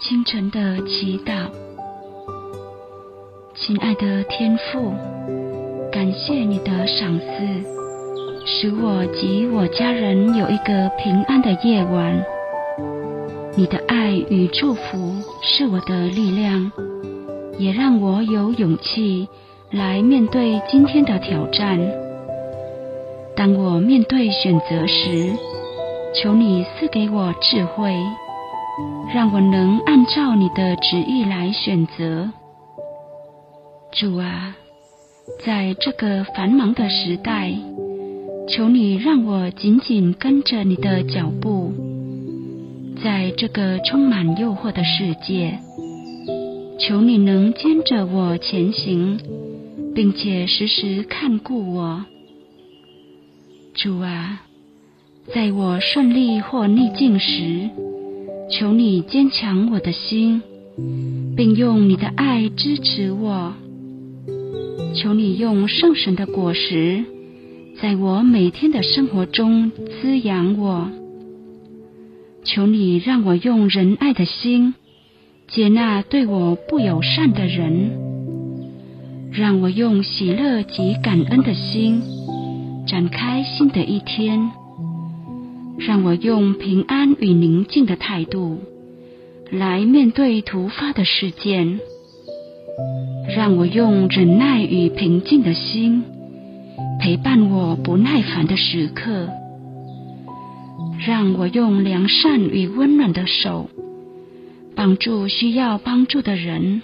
清晨的祈祷，亲爱的天父，感谢你的赏赐，使我及我家人有一个平安的夜晚。你的爱与祝福是我的力量，也让我有勇气来面对今天的挑战。当我面对选择时，求你赐给我智慧。让我能按照你的旨意来选择，主啊，在这个繁忙的时代，求你让我紧紧跟着你的脚步，在这个充满诱惑的世界，求你能牵着我前行，并且时时看顾我，主啊，在我顺利或逆境时。求你坚强我的心，并用你的爱支持我。求你用圣神的果实，在我每天的生活中滋养我。求你让我用仁爱的心接纳对我不友善的人，让我用喜乐及感恩的心展开新的一天。让我用平安与宁静的态度来面对突发的事件，让我用忍耐与平静的心陪伴我不耐烦的时刻，让我用良善与温暖的手帮助需要帮助的人，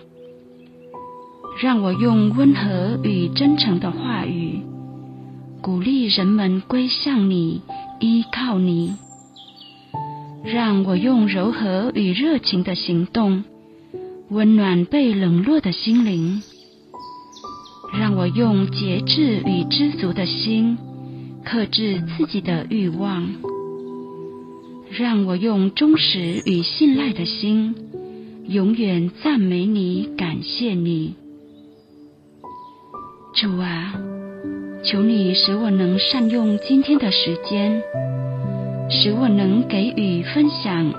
让我用温和与真诚的话语鼓励人们归向你。依靠你，让我用柔和与热情的行动温暖被冷落的心灵；让我用节制与知足的心克制自己的欲望；让我用忠实与信赖的心永远赞美你、感谢你，主啊。求你使我能善用今天的时间，使我能给予分享，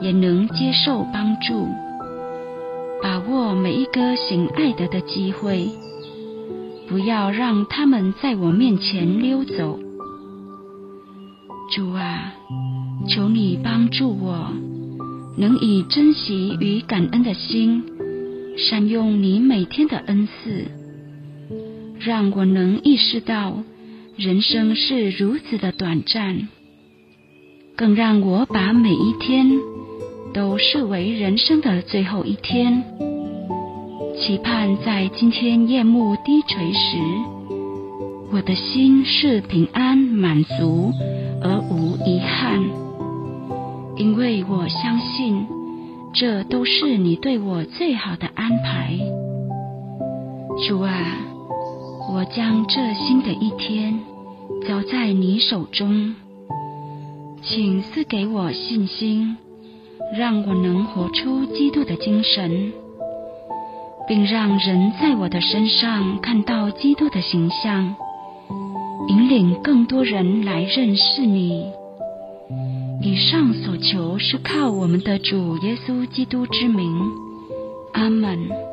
也能接受帮助，把握每一个行爱德的机会，不要让他们在我面前溜走。主啊，求你帮助我，能以珍惜与感恩的心，善用你每天的恩赐。让我能意识到人生是如此的短暂，更让我把每一天都视为人生的最后一天，期盼在今天夜幕低垂时，我的心是平安满足而无遗憾，因为我相信这都是你对我最好的安排，主啊。我将这新的一天交在你手中，请赐给我信心，让我能活出基督的精神，并让人在我的身上看到基督的形象，引领更多人来认识你。以上所求是靠我们的主耶稣基督之名，阿门。